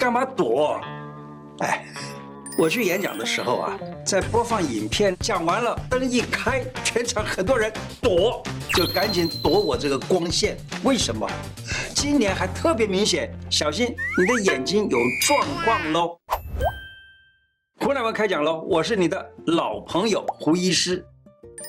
干嘛躲？哎，我去演讲的时候啊，在播放影片讲完了，灯一开，全场很多人躲，就赶紧躲我这个光线。为什么？今年还特别明显，小心你的眼睛有状况喽。胡乃文开讲喽，我是你的老朋友胡医师。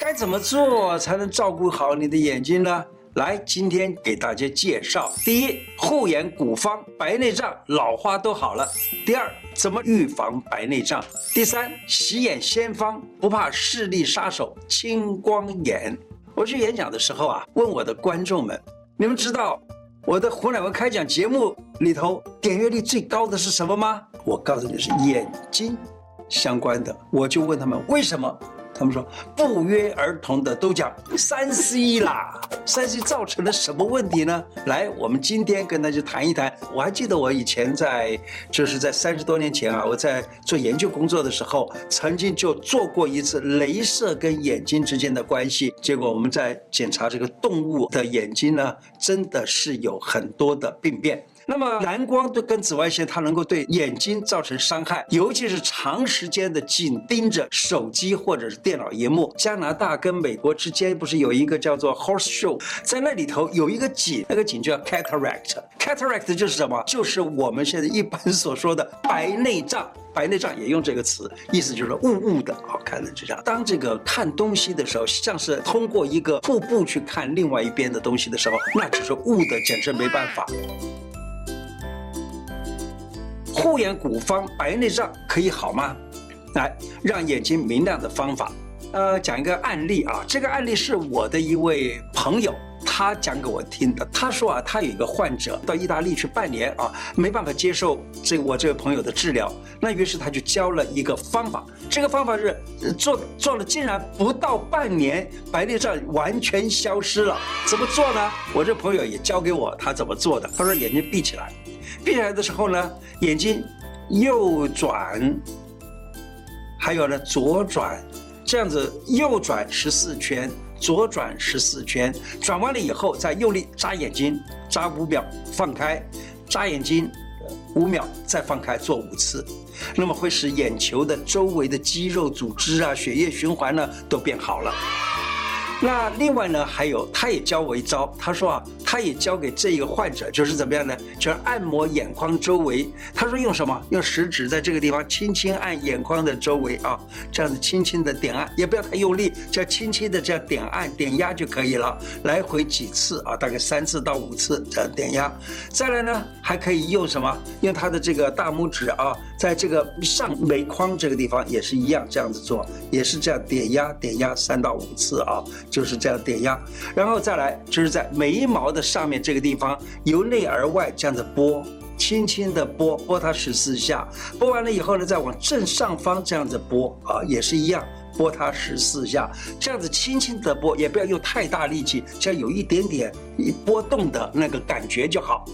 该怎么做才能照顾好你的眼睛呢？来，今天给大家介绍：第一，护眼古方，白内障、老花都好了；第二，怎么预防白内障；第三，洗眼先方，不怕视力杀手青光眼。我去演讲的时候啊，问我的观众们：你们知道我的胡乃文开讲节目里头点阅率最高的是什么吗？我告诉你是眼睛相关的。我就问他们为什么？他们说不约而同的都讲三 C 啦，三 C 造成了什么问题呢？来，我们今天跟大家谈一谈。我还记得我以前在，就是在三十多年前啊，我在做研究工作的时候，曾经就做过一次镭射跟眼睛之间的关系。结果我们在检查这个动物的眼睛呢，真的是有很多的病变。那么蓝光对跟紫外线，它能够对眼睛造成伤害，尤其是长时间的紧盯着手机或者是电脑荧幕。加拿大跟美国之间不是有一个叫做 Horse Show，在那里头有一个井，那个井叫 cataract。cataract 就是什么？就是我们现在一般所说的白内障。白内障也用这个词，意思就是雾雾的。好看的就这样。当这个看东西的时候，像是通过一个瀑布去看另外一边的东西的时候，那只是雾的，简直没办法。护眼古方白内障可以好吗？来，让眼睛明亮的方法。呃，讲一个案例啊，这个案例是我的一位朋友，他讲给我听的。他说啊，他有一个患者到意大利去半年啊，没办法接受这我这位朋友的治疗，那于是他就教了一个方法。这个方法是做做了，竟然不到半年，白内障完全消失了。怎么做呢？我这朋友也教给我他怎么做的。他说眼睛闭起来。闭起来的时候呢，眼睛右转，还有呢左转，这样子右转十四圈，左转十四圈，转完了以后再用力眨眼睛，眨五秒，放开，眨眼睛五秒，再放开，做五次，那么会使眼球的周围的肌肉组织啊、血液循环呢都变好了。那另外呢，还有，他也教我一招。他说啊，他也教给这一个患者，就是怎么样呢？就是按摩眼眶周围。他说用什么？用食指在这个地方轻轻按眼眶的周围啊，这样子轻轻的点按，也不要太用力，就轻轻的这样点按、点压就可以了。来回几次啊，大概三次到五次这样点压。再来呢，还可以用什么？用他的这个大拇指啊，在这个上眉眶这个地方也是一样，这样子做，也是这样点压、点压三到五次啊。就是这样点压，然后再来就是在眉毛的上面这个地方，由内而外这样子拨，轻轻的拨，拨它十四下，拨完了以后呢，再往正上方这样子拨啊，也是一样，拨它十四下，这样子轻轻的拨，也不要用太大力气，只要有一点点一波动的那个感觉就好。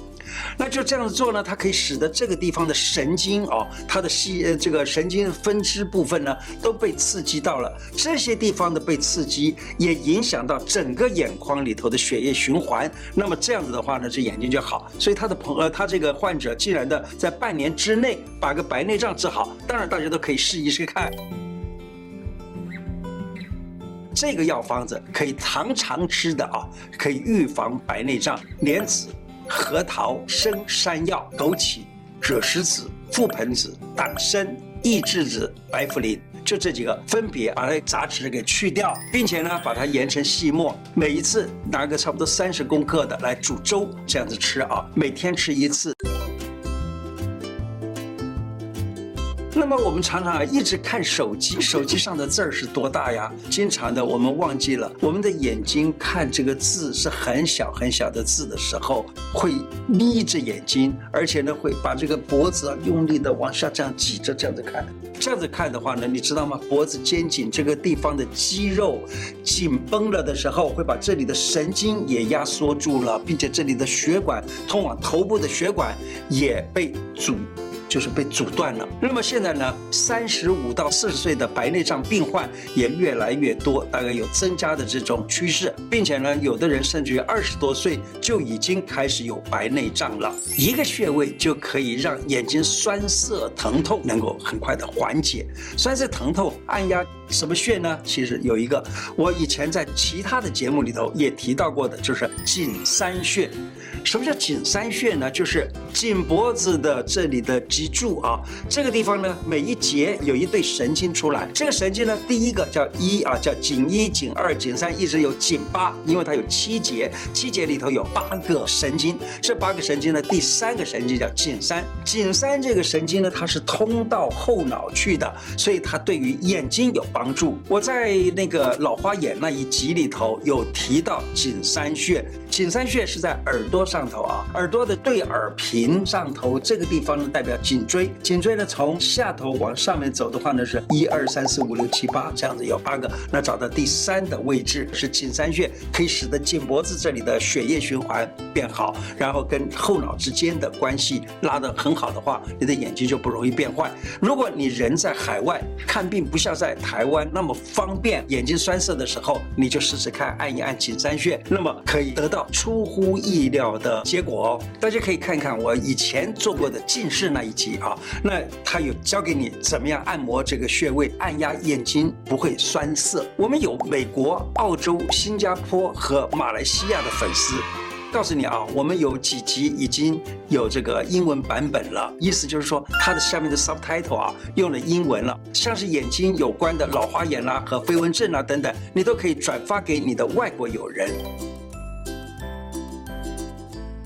那就这样子做呢，它可以使得这个地方的神经哦，它的细呃这个神经分支部分呢都被刺激到了，这些地方的被刺激也影响到整个眼眶里头的血液循环。那么这样子的话呢，这眼睛就好。所以他的朋呃他这个患者竟然的在半年之内把个白内障治好。当然大家都可以试一试看，这个药方子可以常常吃的啊，可以预防白内障，莲子。核桃、生山药、枸杞、赭石子、覆盆子、党参、益智子、白茯苓，就这几个，分别把它杂质给去掉，并且呢，把它研成细末，每一次拿个差不多三十公克的来煮粥，这样子吃啊，每天吃一次。那么我们常常啊一直看手机，手机上的字儿是多大呀？经常的我们忘记了，我们的眼睛看这个字是很小很小的字的时候，会眯着眼睛，而且呢会把这个脖子啊用力的往下这样挤着这样子看。这样子看的话呢，你知道吗？脖子肩颈这个地方的肌肉紧绷了的时候，会把这里的神经也压缩住了，并且这里的血管通往头部的血管也被阻。就是被阻断了。那么现在呢，三十五到四十岁的白内障病患也越来越多，大概有增加的这种趋势，并且呢，有的人甚至于二十多岁就已经开始有白内障了。一个穴位就可以让眼睛酸涩疼痛能够很快的缓解。酸涩疼痛按压什么穴呢？其实有一个，我以前在其他的节目里头也提到过的，就是颈三穴。什么叫颈三穴呢？就是颈脖子的这里的脊柱啊，这个地方呢，每一节有一对神经出来。这个神经呢，第一个叫一啊，叫颈一、颈二、颈三，一直有颈八，因为它有七节，七节里头有八个神经。这八个神经呢，第三个神经叫颈三。颈三这个神经呢，它是通到后脑去的，所以它对于眼睛有帮帮助。我在那个老花眼那一集里头有提到颈三穴，颈三穴是在耳朵上头啊，耳朵的对耳屏上头这个地方呢，代表颈椎。颈椎呢，从下头往上面走的话呢，是一二三四五六七八这样子有八个。那找到第三的位置是颈三穴，可以使得颈脖子这里的血液循环变好，然后跟后脑之间的关系拉得很好的话，你的眼睛就不容易变坏。如果你人在海外看病，不像在台湾那么方便，眼睛酸涩的时候，你就试试看按一按颈三穴，那么可以得到出乎意料的结果哦，大家可以看看我以前做过的近视那一集啊，那他有教给你怎么样按摩这个穴位，按压眼睛不会酸涩。我们有美国、澳洲、新加坡和马来西亚的粉丝，告诉你啊，我们有几集已经有这个英文版本了，意思就是说它的下面的 subtitle 啊用了英文了，像是眼睛有关的老花眼啦、和飞蚊症啊等等，你都可以转发给你的外国友人。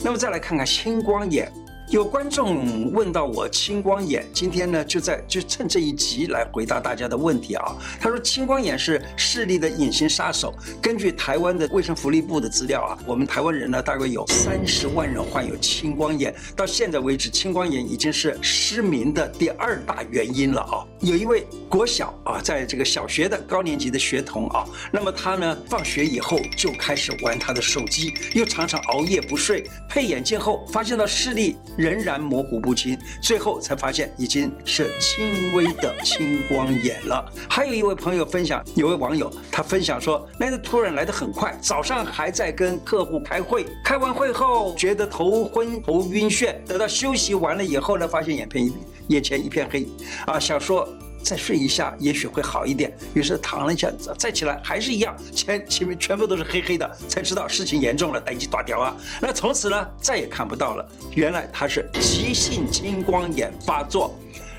那么再来看看青光眼。有观众问到我青光眼，今天呢就在就趁这一集来回答大家的问题啊。他说青光眼是视力的隐形杀手。根据台湾的卫生福利部的资料啊，我们台湾人呢大概有三十万人患有青光眼。到现在为止，青光眼已经是失明的第二大原因了啊。有一位国小啊，在这个小学的高年级的学童啊，那么他呢放学以后就开始玩他的手机，又常常熬夜不睡，配眼镜后发现到视力。仍然模糊不清，最后才发现已经是轻微的青光眼了。还有一位朋友分享，有位网友他分享说，那个突然来的很快，早上还在跟客户开会，开完会后觉得头昏头晕眩，等到休息完了以后呢，发现眼片眼前一片黑，啊，想说。再睡一下，也许会好一点。于是躺了一下，再起来还是一样，前前面全部都是黑黑的，才知道事情严重了，等级大掉啊！那从此呢，再也看不到了。原来他是急性青光眼发作。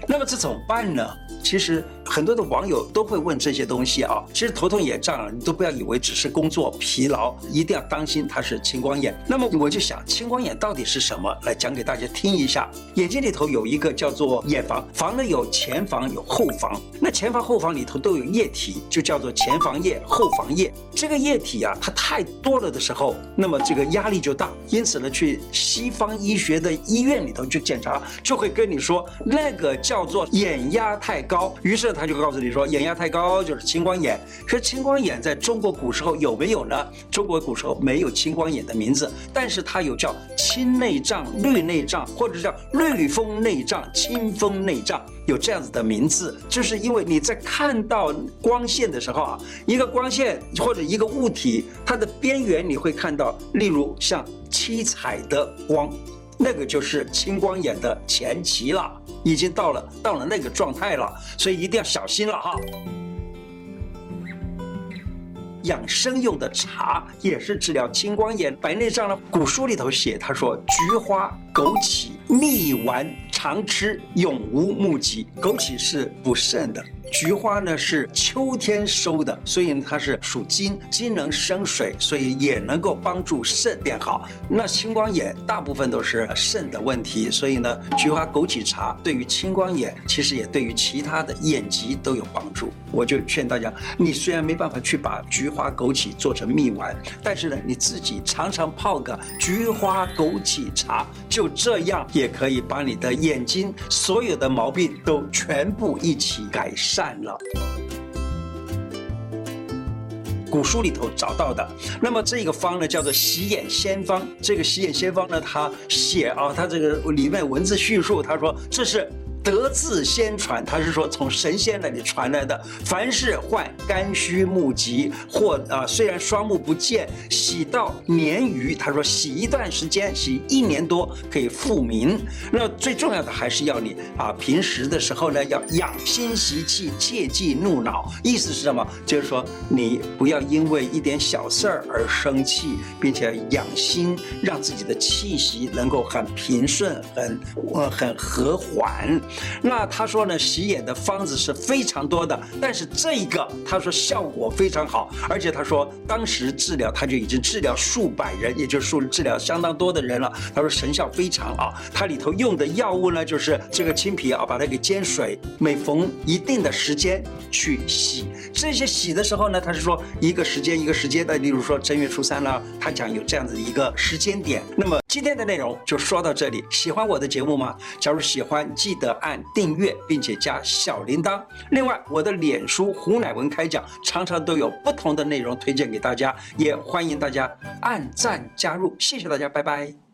那么这怎么办呢？其实很多的网友都会问这些东西啊。其实头痛眼胀，你都不要以为只是工作疲劳，一定要当心它是青光眼。那么我就想，青光眼到底是什么？来讲给大家听一下。眼睛里头有一个叫做眼房，房呢有前房有后房。那前房后房里头都有液体，就叫做前房液、后房液。这个液体啊，它太多了的时候，那么这个压力就大。因此呢，去西方医学的医院里头去检查，就会跟你说那个叫做眼压太高。高，于是他就告诉你说，眼压太高就是青光眼。可是青光眼在中国古时候有没有呢？中国古时候没有青光眼的名字，但是它有叫青内障、绿内障，或者叫绿风内障、青风内障，有这样子的名字，就是因为你在看到光线的时候啊，一个光线或者一个物体，它的边缘你会看到，例如像七彩的光。那个就是青光眼的前期了，已经到了到了那个状态了，所以一定要小心了哈。养生用的茶也是治疗青光眼、白内障的。古书里头写，他说菊花、枸杞、蜜丸常吃，永无目疾。枸杞是补肾的。菊花呢是秋天收的，所以它是属金，金能生水，所以也能够帮助肾变好。那青光眼大部分都是肾的问题，所以呢，菊花枸杞茶对于青光眼，其实也对于其他的眼疾都有帮助。我就劝大家，你虽然没办法去把菊花枸杞做成蜜丸，但是呢，你自己常常泡个菊花枸杞茶，就这样也可以把你的眼睛所有的毛病都全部一起改善。占了。古书里头找到的。那么这个方呢，叫做洗眼仙方。这个洗眼仙方呢，他写啊，他这个里面文字叙述，他说这是。得自先传，他是说从神仙那里传来的。凡是患肝虚目疾，或啊、虽然双目不见，洗到年余，他说洗一段时间，洗一年多可以复明。那最重要的还是要你啊平时的时候呢，要养心习气，切忌怒恼。意思是什么？就是说你不要因为一点小事儿而生气，并且养心，让自己的气息能够很平顺，很呃很和缓。那他说呢，洗眼的方子是非常多的，但是这一个他说效果非常好，而且他说当时治疗他就已经治疗数百人，也就是说治疗相当多的人了。他说神效非常啊，他里头用的药物呢，就是这个青皮啊，把它给煎水，每逢一定的时间去洗。这些洗的时候呢，他是说一个时间一个时间的，例如说正月初三了，他讲有这样子一个时间点。那么今天的内容就说到这里，喜欢我的节目吗？假如喜欢，记得。按订阅，并且加小铃铛。另外，我的脸书胡乃文开讲常常都有不同的内容推荐给大家，也欢迎大家按赞加入。谢谢大家，拜拜。